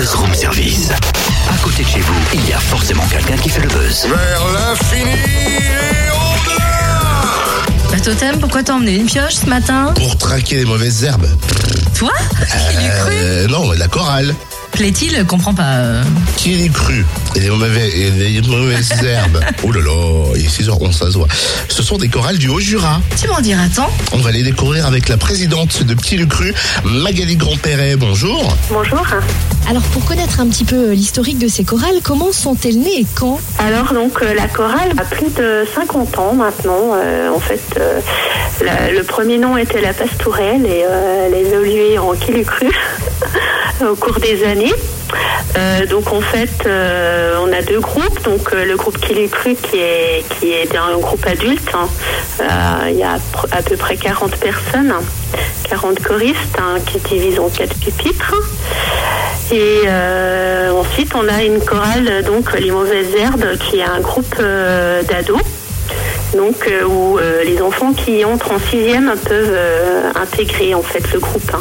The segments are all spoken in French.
Buzz Room Service. À côté de chez vous, il y a forcément quelqu'un qui fait le buzz. Vers l'infini et au-delà Bah Totem, pourquoi t'as emmené une pioche ce matin? Pour traquer les mauvaises herbes. Toi? Qui l'eût cru Euh, non, la chorale. Plaît-il Comprends pas. euh. Qui l'eût cru? Et les mauvais, et les mauvaises herbes. Oh là là, il est 6h11, ça se voit. Ce sont des chorales du Haut-Jura. Tu m'en diras tant On va les découvrir avec la présidente de Petit Lucru, Magali Grandperret. Bonjour. Bonjour. Alors pour connaître un petit peu l'historique de ces chorales, comment sont-elles nées et quand? Alors donc euh, la chorale a plus de 50 ans maintenant. Euh, en fait, euh, la- le premier nom était la Pastourelle et euh, elle a évolué en Quilucru au cours des années. Euh, donc en fait, euh, on a deux groupes. Donc euh, le groupe qui est qui est un groupe adulte. hein. Euh, Il y a à peu près 40 personnes, 40 choristes hein, qui divisent en quatre pupitres. Et euh, ensuite, on a une chorale, donc Les Mauvaises Herbes, qui est un groupe euh, d'ados. Donc, euh, où euh, les enfants qui entrent en sixième peuvent euh, intégrer en fait le groupe. hein.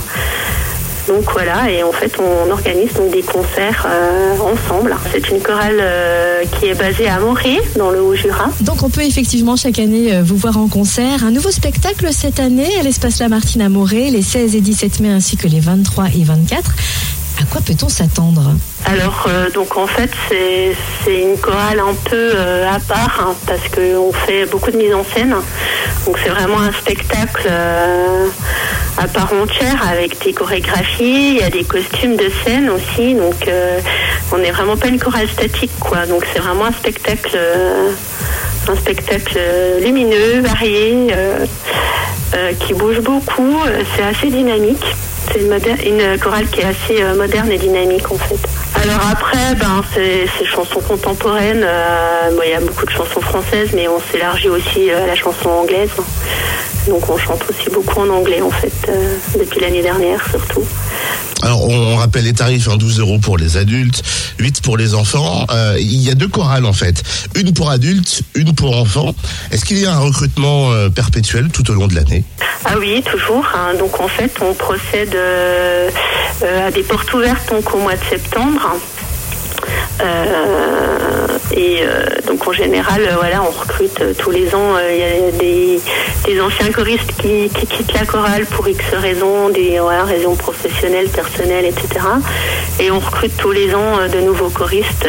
Donc voilà, et en fait on organise donc des concerts euh, ensemble. C'est une chorale euh, qui est basée à Morée, dans le Haut-Jura. Donc on peut effectivement chaque année euh, vous voir en concert. Un nouveau spectacle cette année à l'espace Lamartine à Morée, les 16 et 17 mai ainsi que les 23 et 24. À quoi peut-on s'attendre? Alors euh, donc en fait c'est une chorale un peu euh, à part hein, parce qu'on fait beaucoup de mise en scène. Donc c'est vraiment un spectacle euh, à part entière avec des chorégraphies, il y a des costumes de scène aussi. Donc euh, on n'est vraiment pas une chorale statique quoi. Donc c'est vraiment un spectacle euh, un spectacle euh, lumineux, varié, qui bouge beaucoup. C'est assez dynamique. C'est une, chorale qui est assez moderne et dynamique en fait. Alors après, ben c'est chansons contemporaines. il y a beaucoup de chansons françaises, mais on s'élargit aussi à la chanson anglaise. Donc on chante aussi beaucoup en anglais en fait euh, depuis l'année dernière surtout. Alors, on, rappelle les tarifs, hein, 12 euros pour les adultes, 8 pour les enfants. Euh, il y a deux chorales, en fait. Une pour adultes, une pour enfants. Est-ce qu'il y a un recrutement euh, perpétuel tout au long de l'année? Ah oui, toujours. hein. Donc en fait, on procède à des portes ouvertes donc au mois de septembre. Euh, et euh, donc en général, euh, voilà, on recrute euh, tous les ans. Il y a des, des anciens choristes qui, qui quittent la chorale pour X raisons, des voilà, raisons professionnelles, personnelles, etc. Et on recrute tous les ans de nouveaux choristes.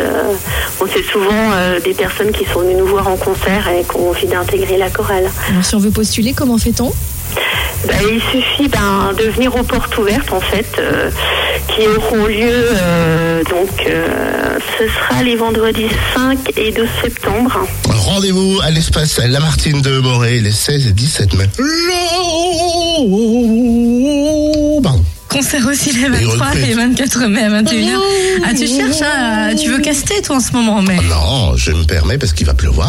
Bon, c'est souvent des personnes qui sont venues nous voir en concert et qui ont envie d'intégrer la chorale. Alors si on veut postuler, comment fait-on? Ben, il suffit ben, de venir aux portes ouvertes en fait, euh, qui auront lieu euh, donc euh, ce sera les vendredis 5 et 12 septembre. Rendez-vous à l'espace Lamartine de Morée les 16 et 17 mai. Pardon. Concert aussi les Et 23 recrute. et 24 mai à 21h. Ah, tu cherches à... Tu veux caster toi en ce moment, mais... Non, je me permets parce qu'il va pleuvoir.